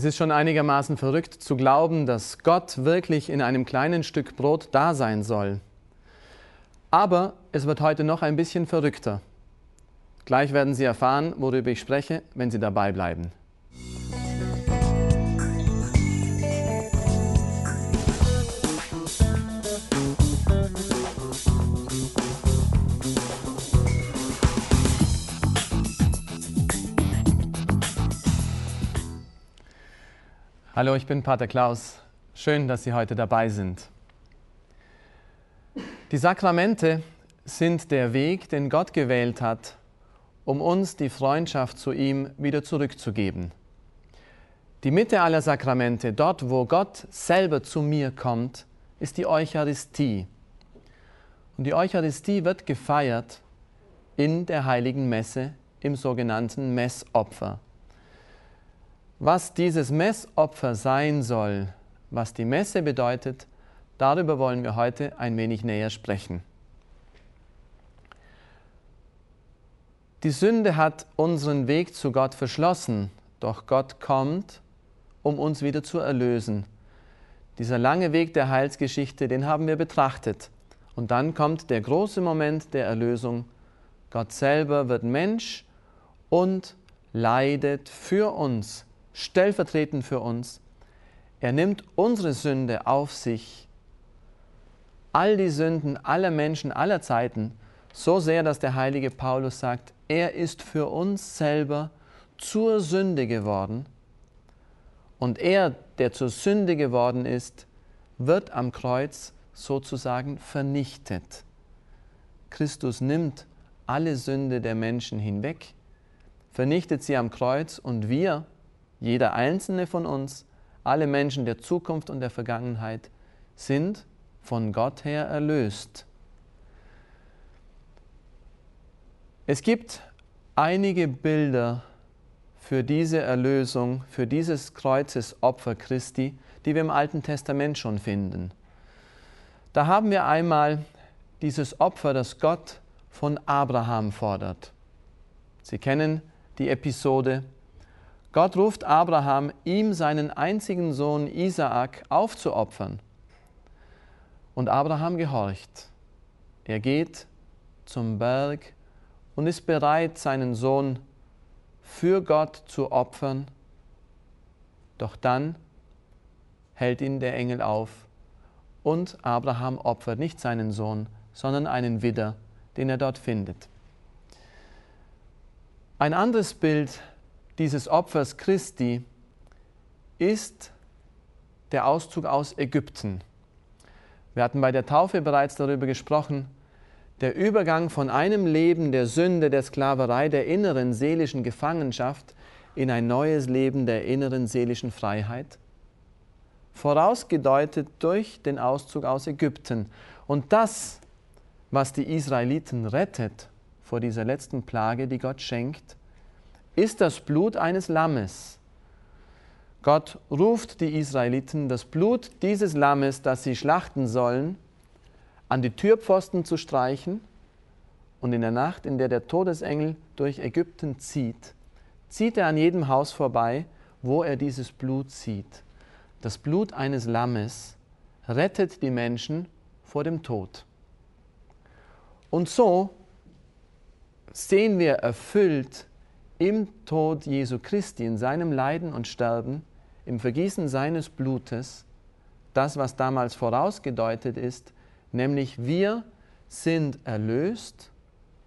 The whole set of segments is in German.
Es ist schon einigermaßen verrückt zu glauben, dass Gott wirklich in einem kleinen Stück Brot da sein soll. Aber es wird heute noch ein bisschen verrückter. Gleich werden Sie erfahren, worüber ich spreche, wenn Sie dabei bleiben. Hallo, ich bin Pater Klaus. Schön, dass Sie heute dabei sind. Die Sakramente sind der Weg, den Gott gewählt hat, um uns die Freundschaft zu ihm wieder zurückzugeben. Die Mitte aller Sakramente, dort wo Gott selber zu mir kommt, ist die Eucharistie. Und die Eucharistie wird gefeiert in der heiligen Messe im sogenannten Messopfer. Was dieses Messopfer sein soll, was die Messe bedeutet, darüber wollen wir heute ein wenig näher sprechen. Die Sünde hat unseren Weg zu Gott verschlossen, doch Gott kommt, um uns wieder zu erlösen. Dieser lange Weg der Heilsgeschichte, den haben wir betrachtet. Und dann kommt der große Moment der Erlösung. Gott selber wird Mensch und leidet für uns stellvertretend für uns. Er nimmt unsere Sünde auf sich, all die Sünden aller Menschen aller Zeiten, so sehr, dass der heilige Paulus sagt, er ist für uns selber zur Sünde geworden. Und er, der zur Sünde geworden ist, wird am Kreuz sozusagen vernichtet. Christus nimmt alle Sünde der Menschen hinweg, vernichtet sie am Kreuz und wir, jeder einzelne von uns, alle Menschen der Zukunft und der Vergangenheit sind von Gott her erlöst. Es gibt einige Bilder für diese Erlösung, für dieses Kreuzesopfer Christi, die wir im Alten Testament schon finden. Da haben wir einmal dieses Opfer, das Gott von Abraham fordert. Sie kennen die Episode Gott ruft Abraham, ihm seinen einzigen Sohn Isaak aufzuopfern. Und Abraham gehorcht. Er geht zum Berg und ist bereit, seinen Sohn für Gott zu opfern. Doch dann hält ihn der Engel auf und Abraham opfert nicht seinen Sohn, sondern einen Widder, den er dort findet. Ein anderes Bild dieses Opfers Christi ist der Auszug aus Ägypten. Wir hatten bei der Taufe bereits darüber gesprochen, der Übergang von einem Leben der Sünde, der Sklaverei, der inneren seelischen Gefangenschaft in ein neues Leben der inneren seelischen Freiheit, vorausgedeutet durch den Auszug aus Ägypten. Und das, was die Israeliten rettet vor dieser letzten Plage, die Gott schenkt, ist das Blut eines Lammes. Gott ruft die Israeliten, das Blut dieses Lammes, das sie schlachten sollen, an die Türpfosten zu streichen und in der Nacht, in der der Todesengel durch Ägypten zieht, zieht er an jedem Haus vorbei, wo er dieses Blut sieht. Das Blut eines Lammes rettet die Menschen vor dem Tod. Und so sehen wir erfüllt im Tod Jesu Christi, in seinem Leiden und Sterben, im Vergießen seines Blutes, das, was damals vorausgedeutet ist, nämlich wir sind erlöst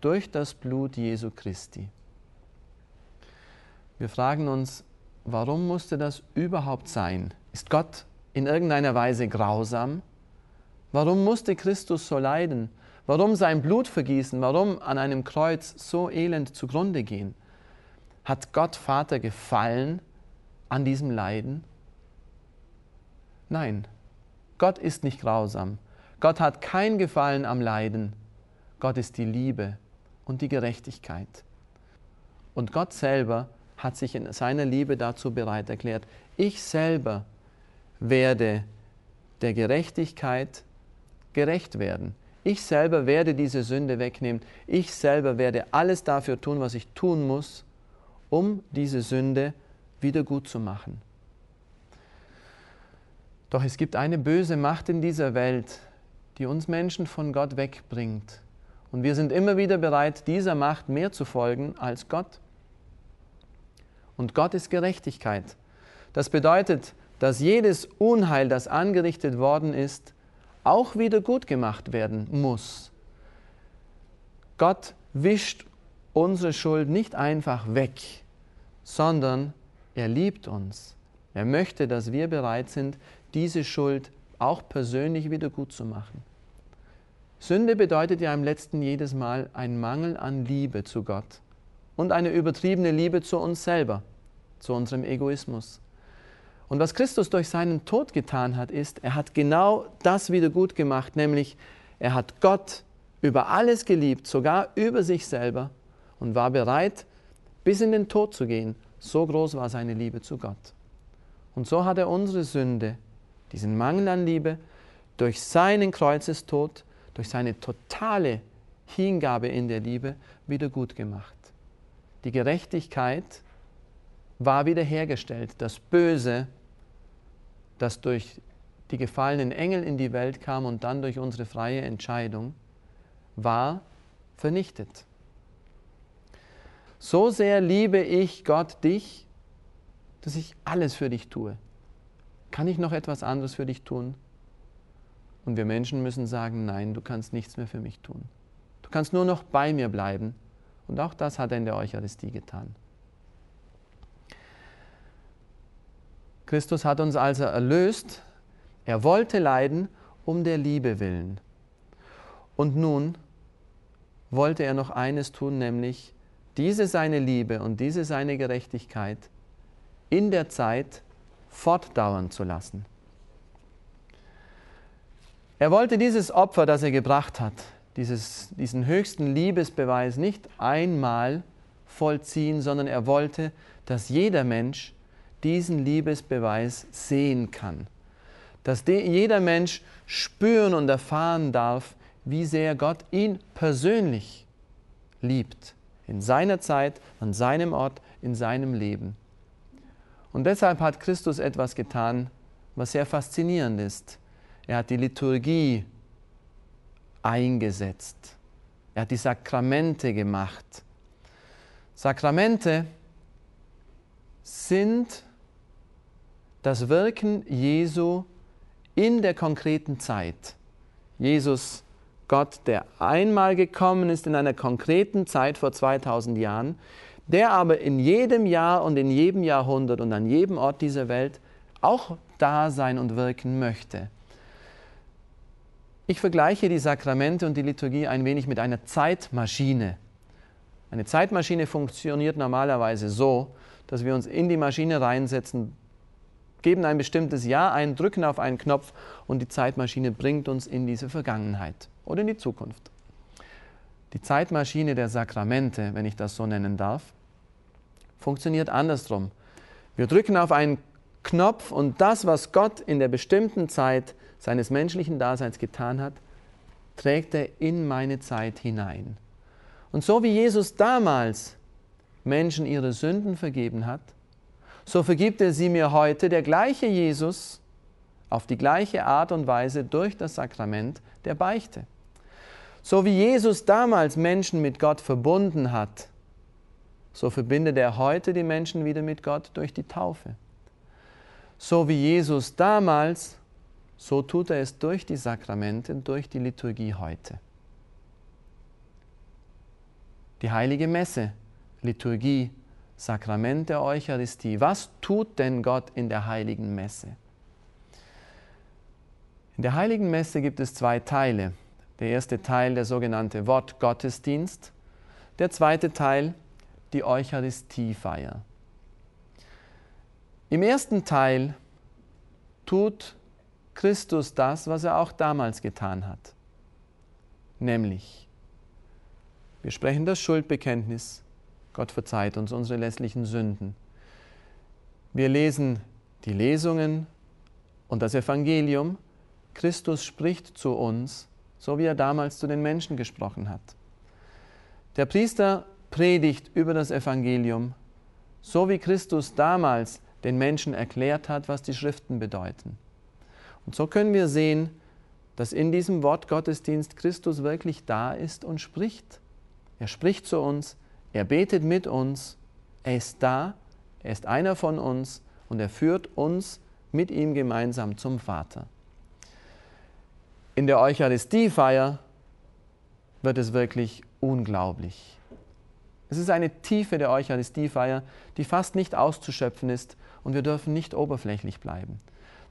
durch das Blut Jesu Christi. Wir fragen uns, warum musste das überhaupt sein? Ist Gott in irgendeiner Weise grausam? Warum musste Christus so leiden? Warum sein Blut vergießen? Warum an einem Kreuz so elend zugrunde gehen? Hat Gott Vater gefallen an diesem Leiden? Nein, Gott ist nicht grausam. Gott hat kein Gefallen am Leiden. Gott ist die Liebe und die Gerechtigkeit. Und Gott selber hat sich in seiner Liebe dazu bereit erklärt. Ich selber werde der Gerechtigkeit gerecht werden. Ich selber werde diese Sünde wegnehmen. Ich selber werde alles dafür tun, was ich tun muss, um diese Sünde wieder gut zu machen. Doch es gibt eine böse Macht in dieser Welt, die uns Menschen von Gott wegbringt. Und wir sind immer wieder bereit, dieser Macht mehr zu folgen als Gott. Und Gott ist Gerechtigkeit. Das bedeutet, dass jedes Unheil, das angerichtet worden ist, auch wieder gut gemacht werden muss. Gott wischt unsere Schuld nicht einfach weg, sondern er liebt uns. Er möchte, dass wir bereit sind, diese Schuld auch persönlich wieder gut zu machen. Sünde bedeutet ja im letzten jedes Mal ein Mangel an Liebe zu Gott und eine übertriebene Liebe zu uns selber, zu unserem Egoismus. Und was Christus durch seinen Tod getan hat, ist, er hat genau das wieder gut gemacht, nämlich er hat Gott über alles geliebt, sogar über sich selber und war bereit, bis in den Tod zu gehen. So groß war seine Liebe zu Gott. Und so hat er unsere Sünde, diesen Mangel an Liebe, durch seinen Kreuzestod, durch seine totale Hingabe in der Liebe wieder gut gemacht. Die Gerechtigkeit war wiederhergestellt. Das Böse, das durch die gefallenen Engel in die Welt kam und dann durch unsere freie Entscheidung, war vernichtet. So sehr liebe ich Gott dich, dass ich alles für dich tue. Kann ich noch etwas anderes für dich tun? Und wir Menschen müssen sagen, nein, du kannst nichts mehr für mich tun. Du kannst nur noch bei mir bleiben. Und auch das hat er in der Eucharistie getan. Christus hat uns also erlöst. Er wollte leiden um der Liebe willen. Und nun wollte er noch eines tun, nämlich diese seine Liebe und diese seine Gerechtigkeit in der Zeit fortdauern zu lassen. Er wollte dieses Opfer, das er gebracht hat, dieses, diesen höchsten Liebesbeweis nicht einmal vollziehen, sondern er wollte, dass jeder Mensch diesen Liebesbeweis sehen kann. Dass jeder Mensch spüren und erfahren darf, wie sehr Gott ihn persönlich liebt. In seiner Zeit, an seinem Ort, in seinem Leben. Und deshalb hat Christus etwas getan, was sehr faszinierend ist. Er hat die Liturgie eingesetzt. Er hat die Sakramente gemacht. Sakramente sind das Wirken Jesu in der konkreten Zeit. Jesus, Gott, der einmal gekommen ist in einer konkreten Zeit vor 2000 Jahren, der aber in jedem Jahr und in jedem Jahrhundert und an jedem Ort dieser Welt auch da sein und wirken möchte. Ich vergleiche die Sakramente und die Liturgie ein wenig mit einer Zeitmaschine. Eine Zeitmaschine funktioniert normalerweise so, dass wir uns in die Maschine reinsetzen, geben ein bestimmtes Jahr ein, drücken auf einen Knopf und die Zeitmaschine bringt uns in diese Vergangenheit oder in die Zukunft. Die Zeitmaschine der Sakramente, wenn ich das so nennen darf, funktioniert andersrum. Wir drücken auf einen Knopf und das, was Gott in der bestimmten Zeit seines menschlichen Daseins getan hat, trägt er in meine Zeit hinein. Und so wie Jesus damals Menschen ihre Sünden vergeben hat, so vergibt er sie mir heute der gleiche Jesus auf die gleiche Art und Weise durch das Sakrament der Beichte. So wie Jesus damals Menschen mit Gott verbunden hat, so verbindet er heute die Menschen wieder mit Gott durch die Taufe. So wie Jesus damals, so tut er es durch die Sakramente, durch die Liturgie heute. Die heilige Messe, Liturgie, Sakrament der Eucharistie. Was tut denn Gott in der heiligen Messe? In der heiligen Messe gibt es zwei Teile. Der erste Teil der sogenannte Wortgottesdienst, der zweite Teil die Eucharistiefeier. Im ersten Teil tut Christus das, was er auch damals getan hat. Nämlich, wir sprechen das Schuldbekenntnis, Gott verzeiht uns unsere lässlichen Sünden. Wir lesen die Lesungen und das Evangelium. Christus spricht zu uns, so wie er damals zu den Menschen gesprochen hat. Der Priester predigt über das Evangelium, so wie Christus damals den Menschen erklärt hat, was die Schriften bedeuten. Und so können wir sehen, dass in diesem Wort Gottesdienst Christus wirklich da ist und spricht. Er spricht zu uns, er betet mit uns, er ist da, er ist einer von uns und er führt uns mit ihm gemeinsam zum Vater. In der Eucharistiefeier wird es wirklich unglaublich. Es ist eine Tiefe der Eucharistiefeier, die fast nicht auszuschöpfen ist und wir dürfen nicht oberflächlich bleiben.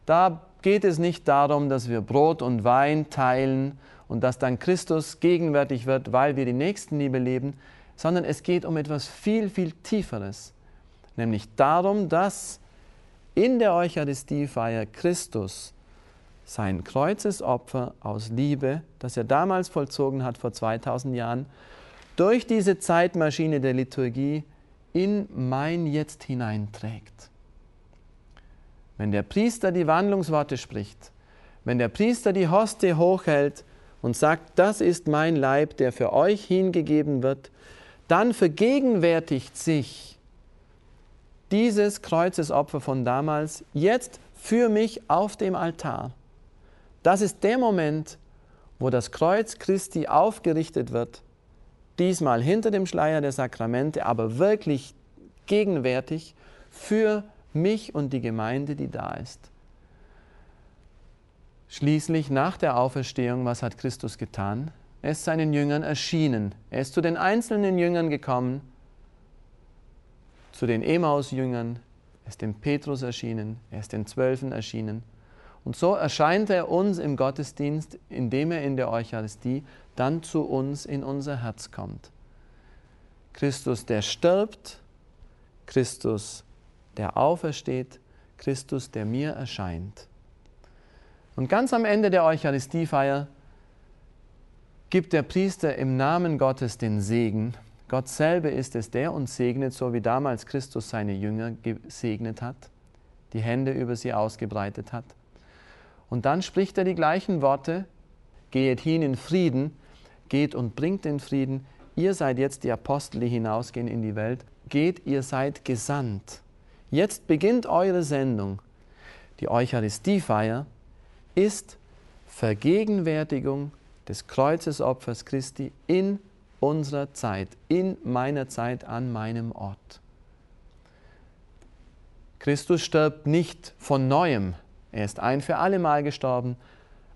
Da geht es nicht darum, dass wir Brot und Wein teilen und dass dann Christus gegenwärtig wird, weil wir die Nächstenliebe leben, sondern es geht um etwas viel, viel Tieferes, nämlich darum, dass in der Eucharistiefeier Christus sein Kreuzesopfer aus Liebe, das er damals vollzogen hat vor 2000 Jahren, durch diese Zeitmaschine der Liturgie in mein Jetzt hineinträgt. Wenn der Priester die Wandlungsworte spricht, wenn der Priester die Hostie hochhält und sagt, das ist mein Leib, der für euch hingegeben wird, dann vergegenwärtigt sich dieses Kreuzesopfer von damals jetzt für mich auf dem Altar. Das ist der Moment, wo das Kreuz Christi aufgerichtet wird diesmal hinter dem Schleier der Sakramente, aber wirklich gegenwärtig für mich und die Gemeinde, die da ist. Schließlich nach der Auferstehung, was hat Christus getan? Er ist seinen Jüngern erschienen. Er ist zu den einzelnen Jüngern gekommen, zu den Emaus-Jüngern, er ist dem Petrus erschienen, er ist den Zwölfen erschienen. Und so erscheint er uns im Gottesdienst, indem er in der Eucharistie dann zu uns in unser Herz kommt. Christus, der stirbt, Christus, der aufersteht, Christus, der mir erscheint. Und ganz am Ende der Eucharistiefeier gibt der Priester im Namen Gottes den Segen. Gott selber ist es, der uns segnet, so wie damals Christus seine Jünger gesegnet hat, die Hände über sie ausgebreitet hat. Und dann spricht er die gleichen Worte, geht hin in Frieden, geht und bringt den Frieden. Ihr seid jetzt die Apostel, die hinausgehen in die Welt. Geht, ihr seid gesandt. Jetzt beginnt eure Sendung. Die Eucharistiefeier ist Vergegenwärtigung des Kreuzesopfers Christi in unserer Zeit, in meiner Zeit an meinem Ort. Christus stirbt nicht von neuem. Er ist ein für allemal gestorben,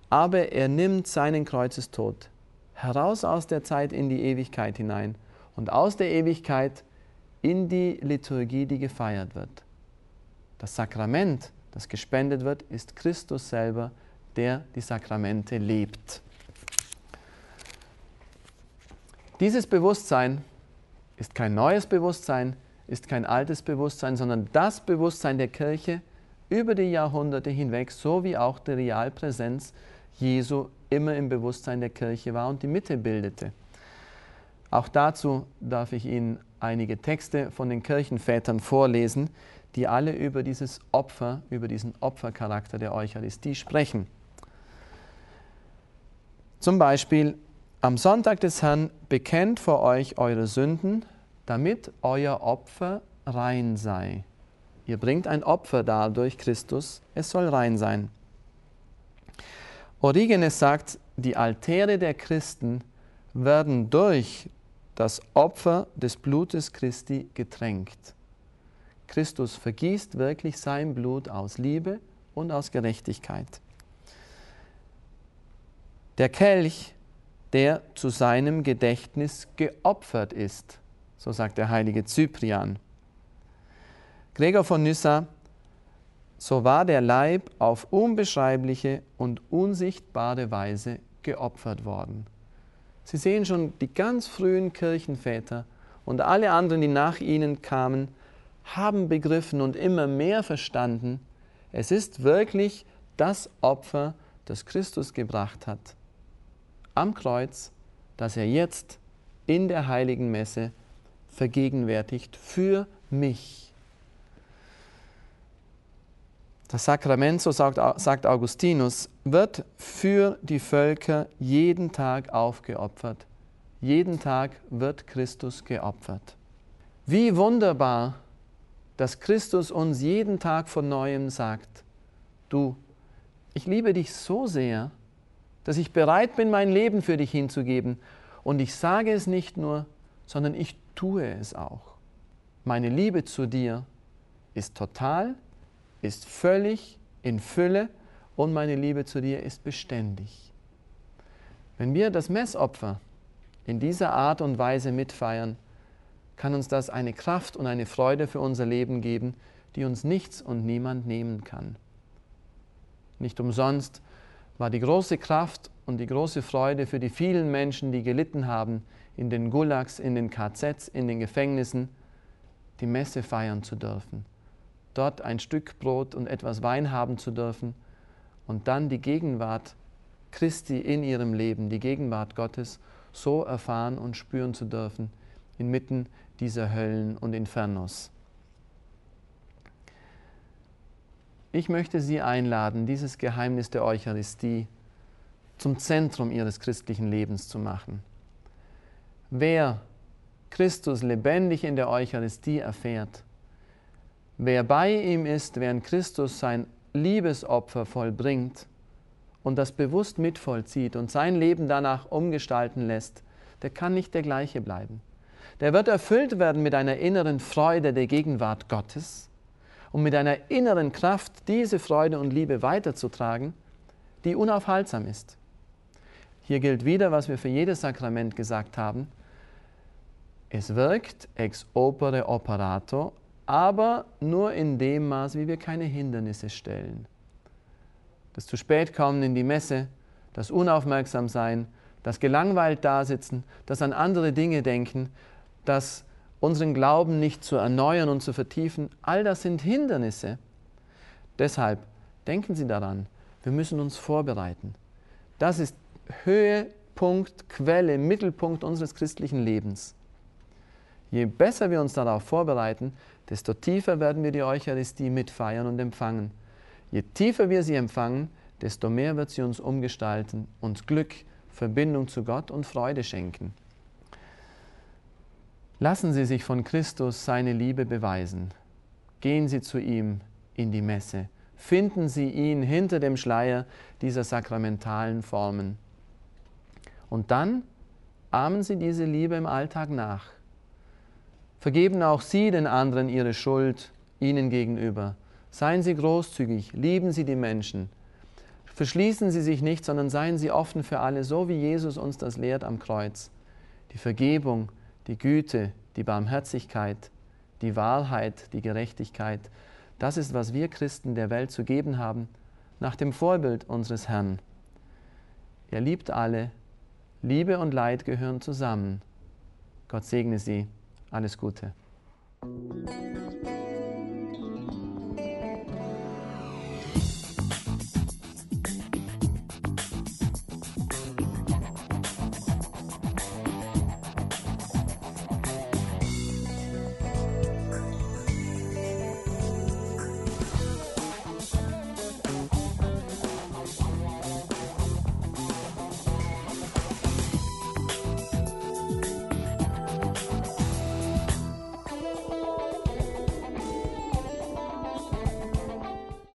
aber er nimmt seinen Kreuzestod heraus aus der Zeit in die Ewigkeit hinein und aus der Ewigkeit in die Liturgie, die gefeiert wird. Das Sakrament, das gespendet wird, ist Christus selber, der die Sakramente lebt. Dieses Bewusstsein ist kein neues Bewusstsein, ist kein altes Bewusstsein, sondern das Bewusstsein der Kirche über die Jahrhunderte hinweg, so wie auch die Realpräsenz Jesu immer im Bewusstsein der Kirche war und die Mitte bildete. Auch dazu darf ich Ihnen einige Texte von den Kirchenvätern vorlesen, die alle über dieses Opfer, über diesen Opfercharakter der Eucharistie sprechen. Zum Beispiel, am Sonntag des Herrn bekennt vor euch eure Sünden, damit euer Opfer rein sei. Ihr bringt ein Opfer dar durch Christus, es soll rein sein. Origenes sagt, die Altäre der Christen werden durch das Opfer des Blutes Christi getränkt. Christus vergießt wirklich sein Blut aus Liebe und aus Gerechtigkeit. Der Kelch, der zu seinem Gedächtnis geopfert ist, so sagt der heilige Cyprian. Gregor von Nyssa so war der Leib auf unbeschreibliche und unsichtbare Weise geopfert worden. Sie sehen schon, die ganz frühen Kirchenväter und alle anderen, die nach ihnen kamen, haben begriffen und immer mehr verstanden, es ist wirklich das Opfer, das Christus gebracht hat am Kreuz, das er jetzt in der heiligen Messe vergegenwärtigt für mich. Das Sakrament, so sagt, sagt Augustinus, wird für die Völker jeden Tag aufgeopfert. Jeden Tag wird Christus geopfert. Wie wunderbar, dass Christus uns jeden Tag von neuem sagt, du, Ich liebe dich so sehr, dass ich bereit bin, mein Leben für dich hinzugeben. Und ich sage es nicht nur, sondern ich tue es auch. Meine Liebe zu dir ist total, ist völlig in Fülle und meine Liebe zu dir ist beständig. Wenn wir das Messopfer in dieser Art und Weise mitfeiern, kann uns das eine Kraft und eine Freude für unser Leben geben, die uns nichts und niemand nehmen kann. Nicht umsonst war die große Kraft und die große Freude für die vielen Menschen, die gelitten haben in den Gulags, in den KZs, in den Gefängnissen, die Messe feiern zu dürfen, dort ein Stück Brot und etwas Wein haben zu dürfen und dann die Gegenwart Christi in ihrem Leben, die Gegenwart Gottes so erfahren und spüren zu dürfen, inmitten dieser Höllen und Infernos. Ich möchte Sie einladen, dieses Geheimnis der Eucharistie zum Zentrum Ihres christlichen Lebens zu machen. Wer Christus lebendig in der Eucharistie erfährt, wer bei ihm ist, während Christus sein Liebesopfer vollbringt und das bewusst mitvollzieht und sein Leben danach umgestalten lässt, der kann nicht der gleiche bleiben. Der wird erfüllt werden mit einer inneren Freude der Gegenwart Gottes um mit einer inneren Kraft diese Freude und Liebe weiterzutragen, die unaufhaltsam ist. Hier gilt wieder, was wir für jedes Sakrament gesagt haben. Es wirkt ex opere operato, aber nur in dem Maß, wie wir keine Hindernisse stellen. Das zu spät kommen in die Messe, das unaufmerksam sein, das gelangweilt dasitzen, das an andere Dinge denken, das unseren Glauben nicht zu erneuern und zu vertiefen, all das sind Hindernisse. Deshalb denken Sie daran, wir müssen uns vorbereiten. Das ist Höhepunkt, Quelle, Mittelpunkt unseres christlichen Lebens. Je besser wir uns darauf vorbereiten, desto tiefer werden wir die Eucharistie mitfeiern und empfangen. Je tiefer wir sie empfangen, desto mehr wird sie uns umgestalten, uns Glück, Verbindung zu Gott und Freude schenken. Lassen Sie sich von Christus seine Liebe beweisen. Gehen Sie zu ihm in die Messe. Finden Sie ihn hinter dem Schleier dieser sakramentalen Formen. Und dann ahmen Sie diese Liebe im Alltag nach. Vergeben auch Sie den anderen ihre Schuld ihnen gegenüber. Seien Sie großzügig, lieben Sie die Menschen. Verschließen Sie sich nicht, sondern seien Sie offen für alle, so wie Jesus uns das lehrt am Kreuz. Die Vergebung, die Güte, die Barmherzigkeit, die Wahrheit, die Gerechtigkeit, das ist, was wir Christen der Welt zu geben haben, nach dem Vorbild unseres Herrn. Er liebt alle, Liebe und Leid gehören zusammen. Gott segne Sie. Alles Gute.